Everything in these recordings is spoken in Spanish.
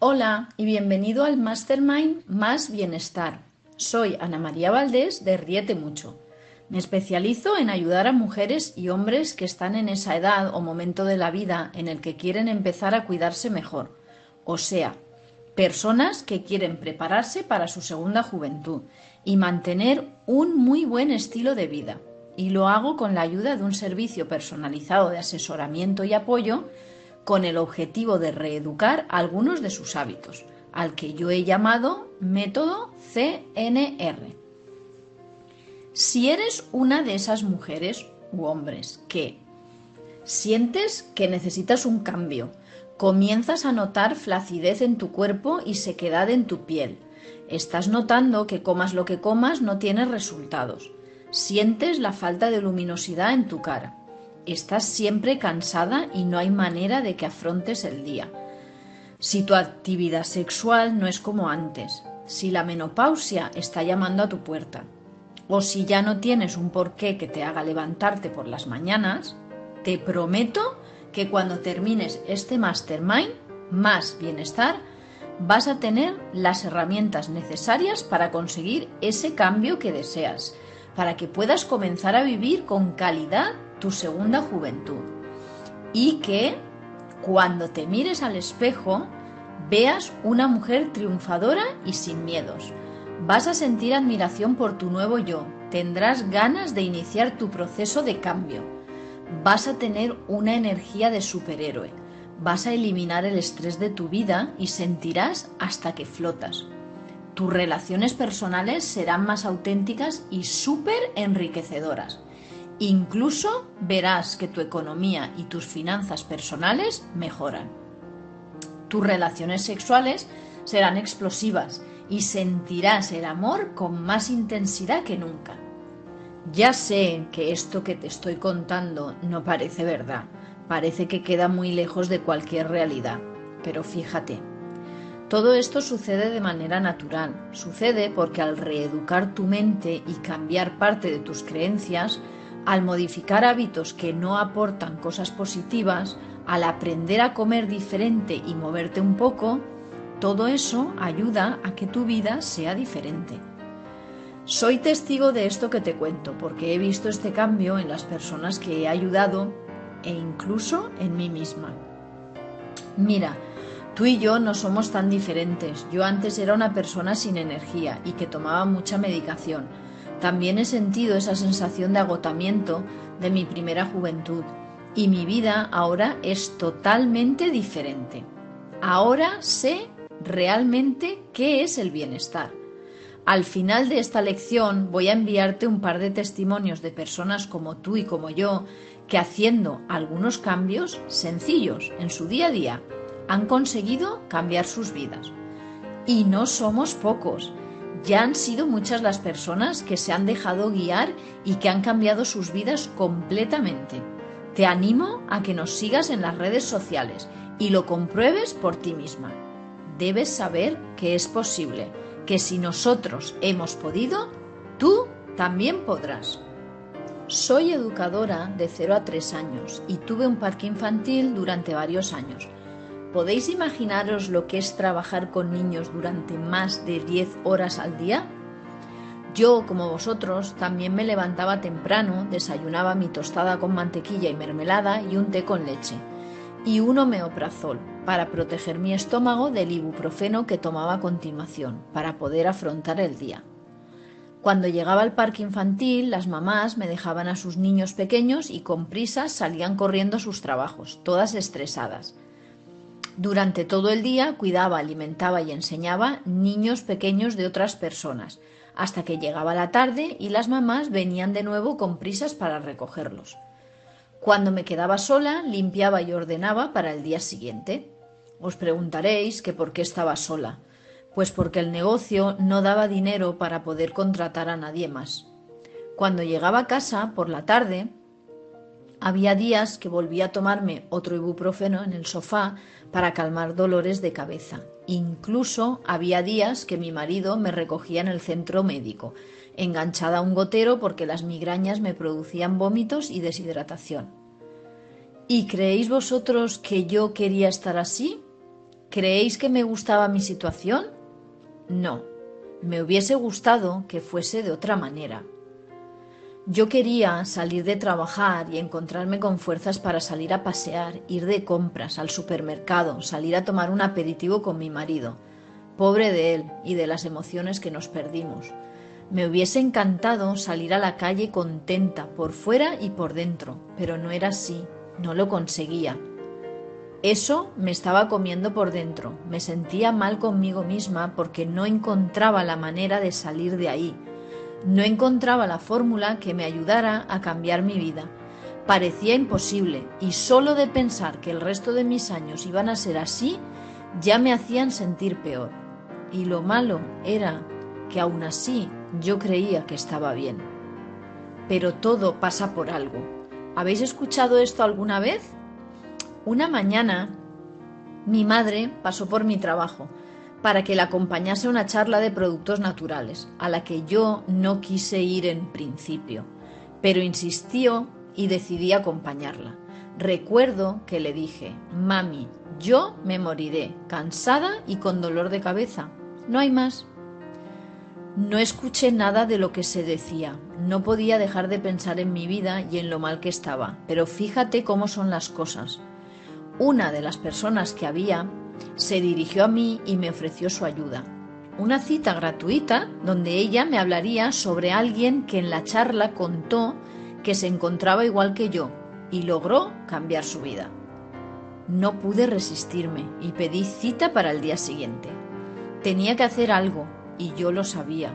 Hola y bienvenido al Mastermind Más Bienestar. Soy Ana María Valdés de Riete Mucho. Me especializo en ayudar a mujeres y hombres que están en esa edad o momento de la vida en el que quieren empezar a cuidarse mejor. O sea, personas que quieren prepararse para su segunda juventud y mantener un muy buen estilo de vida. Y lo hago con la ayuda de un servicio personalizado de asesoramiento y apoyo con el objetivo de reeducar algunos de sus hábitos, al que yo he llamado método CNR. Si eres una de esas mujeres u hombres que sientes que necesitas un cambio, comienzas a notar flacidez en tu cuerpo y sequedad en tu piel, estás notando que comas lo que comas no tienes resultados, sientes la falta de luminosidad en tu cara, estás siempre cansada y no hay manera de que afrontes el día. Si tu actividad sexual no es como antes, si la menopausia está llamando a tu puerta, o si ya no tienes un porqué que te haga levantarte por las mañanas, te prometo que cuando termines este mastermind, más bienestar, vas a tener las herramientas necesarias para conseguir ese cambio que deseas, para que puedas comenzar a vivir con calidad tu segunda juventud. Y que cuando te mires al espejo veas una mujer triunfadora y sin miedos. Vas a sentir admiración por tu nuevo yo, tendrás ganas de iniciar tu proceso de cambio. Vas a tener una energía de superhéroe. Vas a eliminar el estrés de tu vida y sentirás hasta que flotas. Tus relaciones personales serán más auténticas y súper enriquecedoras. Incluso verás que tu economía y tus finanzas personales mejoran. Tus relaciones sexuales serán explosivas y sentirás el amor con más intensidad que nunca. Ya sé que esto que te estoy contando no parece verdad, parece que queda muy lejos de cualquier realidad, pero fíjate, todo esto sucede de manera natural, sucede porque al reeducar tu mente y cambiar parte de tus creencias, al modificar hábitos que no aportan cosas positivas, al aprender a comer diferente y moverte un poco, todo eso ayuda a que tu vida sea diferente. Soy testigo de esto que te cuento porque he visto este cambio en las personas que he ayudado e incluso en mí misma. Mira, tú y yo no somos tan diferentes. Yo antes era una persona sin energía y que tomaba mucha medicación también he sentido esa sensación de agotamiento de mi primera juventud y mi vida ahora es totalmente diferente. Ahora sé realmente qué es el bienestar. Al final de esta lección voy a enviarte un par de testimonios de personas como tú y como yo que haciendo algunos cambios sencillos en su día a día han conseguido cambiar sus vidas. Y no somos pocos. Ya han sido muchas las personas que se han dejado guiar y que han cambiado sus vidas completamente. Te animo a que nos sigas en las redes sociales y lo compruebes por ti misma. Debes saber que es posible, que si nosotros hemos podido, tú también podrás. Soy educadora de 0 a 3 años y tuve un parque infantil durante varios años. ¿Podéis imaginaros lo que es trabajar con niños durante más de 10 horas al día? Yo, como vosotros, también me levantaba temprano, desayunaba mi tostada con mantequilla y mermelada y un té con leche, y un homeoprazol para proteger mi estómago del ibuprofeno que tomaba a continuación, para poder afrontar el día. Cuando llegaba al parque infantil, las mamás me dejaban a sus niños pequeños y con prisas salían corriendo a sus trabajos, todas estresadas. Durante todo el día cuidaba, alimentaba y enseñaba niños pequeños de otras personas, hasta que llegaba la tarde y las mamás venían de nuevo con prisas para recogerlos. Cuando me quedaba sola, limpiaba y ordenaba para el día siguiente. Os preguntaréis que por qué estaba sola. Pues porque el negocio no daba dinero para poder contratar a nadie más. Cuando llegaba a casa por la tarde, había días que volvía a tomarme otro ibuprofeno en el sofá para calmar dolores de cabeza. Incluso había días que mi marido me recogía en el centro médico, enganchada a un gotero porque las migrañas me producían vómitos y deshidratación. ¿Y creéis vosotros que yo quería estar así? ¿Creéis que me gustaba mi situación? No, me hubiese gustado que fuese de otra manera. Yo quería salir de trabajar y encontrarme con fuerzas para salir a pasear, ir de compras, al supermercado, salir a tomar un aperitivo con mi marido. Pobre de él y de las emociones que nos perdimos. Me hubiese encantado salir a la calle contenta por fuera y por dentro, pero no era así, no lo conseguía. Eso me estaba comiendo por dentro, me sentía mal conmigo misma porque no encontraba la manera de salir de ahí no encontraba la fórmula que me ayudara a cambiar mi vida. Parecía imposible y solo de pensar que el resto de mis años iban a ser así ya me hacían sentir peor. Y lo malo era que aún así yo creía que estaba bien. Pero todo pasa por algo. ¿Habéis escuchado esto alguna vez? Una mañana mi madre pasó por mi trabajo para que la acompañase una charla de productos naturales, a la que yo no quise ir en principio, pero insistió y decidí acompañarla. Recuerdo que le dije, mami, yo me moriré, cansada y con dolor de cabeza. No hay más. No escuché nada de lo que se decía. No podía dejar de pensar en mi vida y en lo mal que estaba. Pero fíjate cómo son las cosas. Una de las personas que había se dirigió a mí y me ofreció su ayuda. Una cita gratuita donde ella me hablaría sobre alguien que en la charla contó que se encontraba igual que yo y logró cambiar su vida. No pude resistirme y pedí cita para el día siguiente. Tenía que hacer algo y yo lo sabía.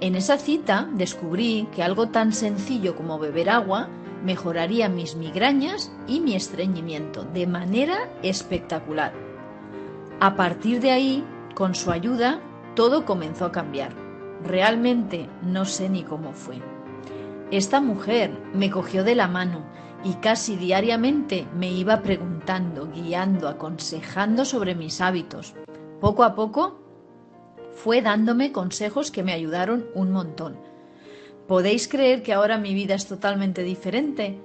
En esa cita descubrí que algo tan sencillo como beber agua mejoraría mis migrañas y mi estreñimiento de manera espectacular. A partir de ahí, con su ayuda, todo comenzó a cambiar. Realmente no sé ni cómo fue. Esta mujer me cogió de la mano y casi diariamente me iba preguntando, guiando, aconsejando sobre mis hábitos. Poco a poco fue dándome consejos que me ayudaron un montón. ¿Podéis creer que ahora mi vida es totalmente diferente?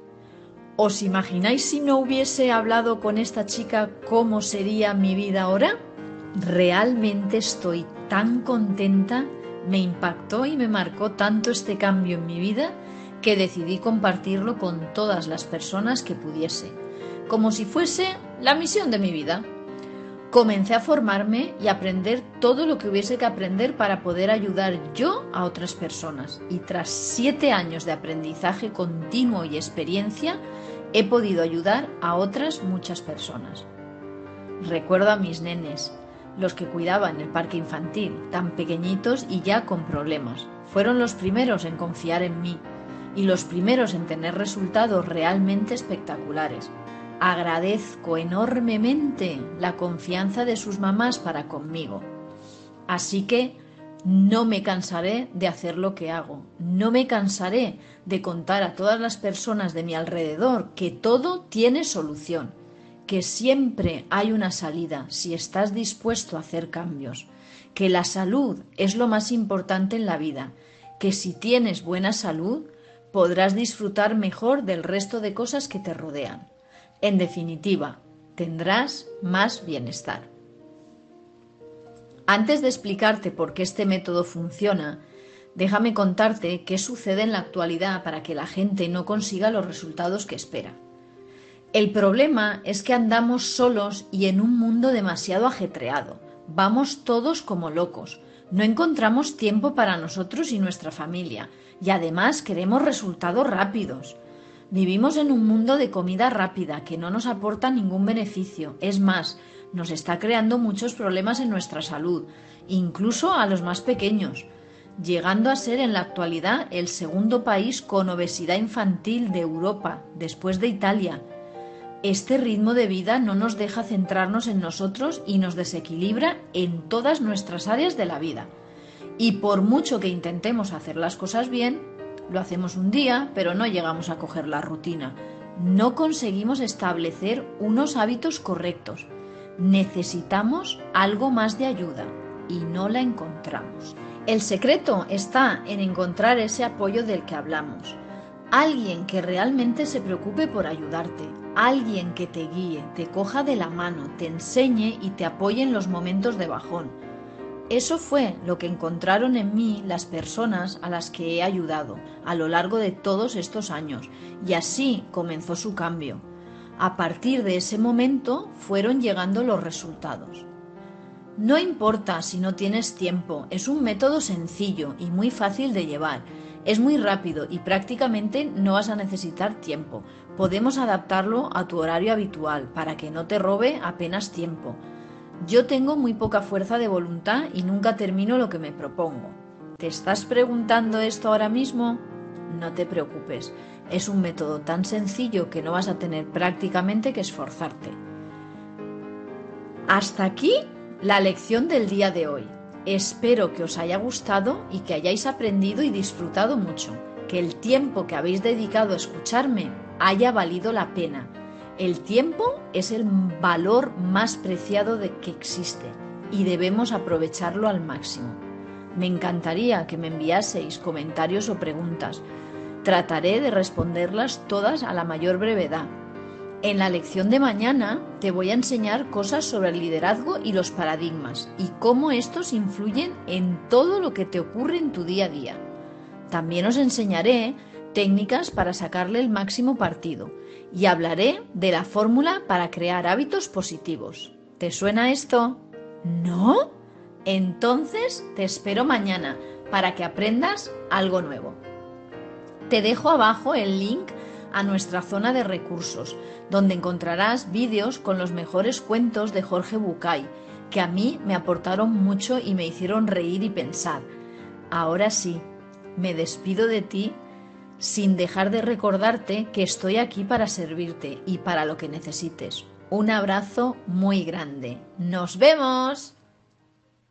¿Os imagináis si no hubiese hablado con esta chica cómo sería mi vida ahora? Realmente estoy tan contenta, me impactó y me marcó tanto este cambio en mi vida que decidí compartirlo con todas las personas que pudiese, como si fuese la misión de mi vida. Comencé a formarme y aprender todo lo que hubiese que aprender para poder ayudar yo a otras personas. Y tras siete años de aprendizaje continuo y experiencia, he podido ayudar a otras muchas personas. Recuerdo a mis nenes, los que cuidaba en el parque infantil, tan pequeñitos y ya con problemas. Fueron los primeros en confiar en mí y los primeros en tener resultados realmente espectaculares. Agradezco enormemente la confianza de sus mamás para conmigo. Así que no me cansaré de hacer lo que hago, no me cansaré de contar a todas las personas de mi alrededor que todo tiene solución, que siempre hay una salida si estás dispuesto a hacer cambios, que la salud es lo más importante en la vida, que si tienes buena salud podrás disfrutar mejor del resto de cosas que te rodean. En definitiva, tendrás más bienestar. Antes de explicarte por qué este método funciona, déjame contarte qué sucede en la actualidad para que la gente no consiga los resultados que espera. El problema es que andamos solos y en un mundo demasiado ajetreado. Vamos todos como locos. No encontramos tiempo para nosotros y nuestra familia. Y además queremos resultados rápidos. Vivimos en un mundo de comida rápida que no nos aporta ningún beneficio. Es más, nos está creando muchos problemas en nuestra salud, incluso a los más pequeños, llegando a ser en la actualidad el segundo país con obesidad infantil de Europa, después de Italia. Este ritmo de vida no nos deja centrarnos en nosotros y nos desequilibra en todas nuestras áreas de la vida. Y por mucho que intentemos hacer las cosas bien, lo hacemos un día, pero no llegamos a coger la rutina. No conseguimos establecer unos hábitos correctos necesitamos algo más de ayuda y no la encontramos. El secreto está en encontrar ese apoyo del que hablamos. Alguien que realmente se preocupe por ayudarte. alguien que te guíe, te coja de la mano, te enseñe y te apoye en los momentos de bajón. Eso fue lo que encontraron en mí las personas a las que he ayudado a lo largo de todos estos años, y así comenzó su cambio. A partir de ese momento fueron llegando los resultados. No importa si no tienes tiempo, es un método sencillo y muy fácil de llevar. Es muy rápido y prácticamente no vas a necesitar tiempo. Podemos adaptarlo a tu horario habitual para que no te robe apenas tiempo. Yo tengo muy poca fuerza de voluntad y nunca termino lo que me propongo. ¿Te estás preguntando esto ahora mismo? No te preocupes, es un método tan sencillo que no vas a tener prácticamente que esforzarte. Hasta aquí la lección del día de hoy. Espero que os haya gustado y que hayáis aprendido y disfrutado mucho, que el tiempo que habéis dedicado a escucharme haya valido la pena. El tiempo es el valor más preciado de que existe y debemos aprovecharlo al máximo. Me encantaría que me enviaseis comentarios o preguntas. Trataré de responderlas todas a la mayor brevedad. En la lección de mañana te voy a enseñar cosas sobre el liderazgo y los paradigmas y cómo estos influyen en todo lo que te ocurre en tu día a día. También os enseñaré técnicas para sacarle el máximo partido y hablaré de la fórmula para crear hábitos positivos. ¿Te suena esto? ¿No? Entonces te espero mañana para que aprendas algo nuevo. Te dejo abajo el link a nuestra zona de recursos, donde encontrarás vídeos con los mejores cuentos de Jorge Bucay, que a mí me aportaron mucho y me hicieron reír y pensar. Ahora sí, me despido de ti sin dejar de recordarte que estoy aquí para servirte y para lo que necesites. Un abrazo muy grande. ¡Nos vemos!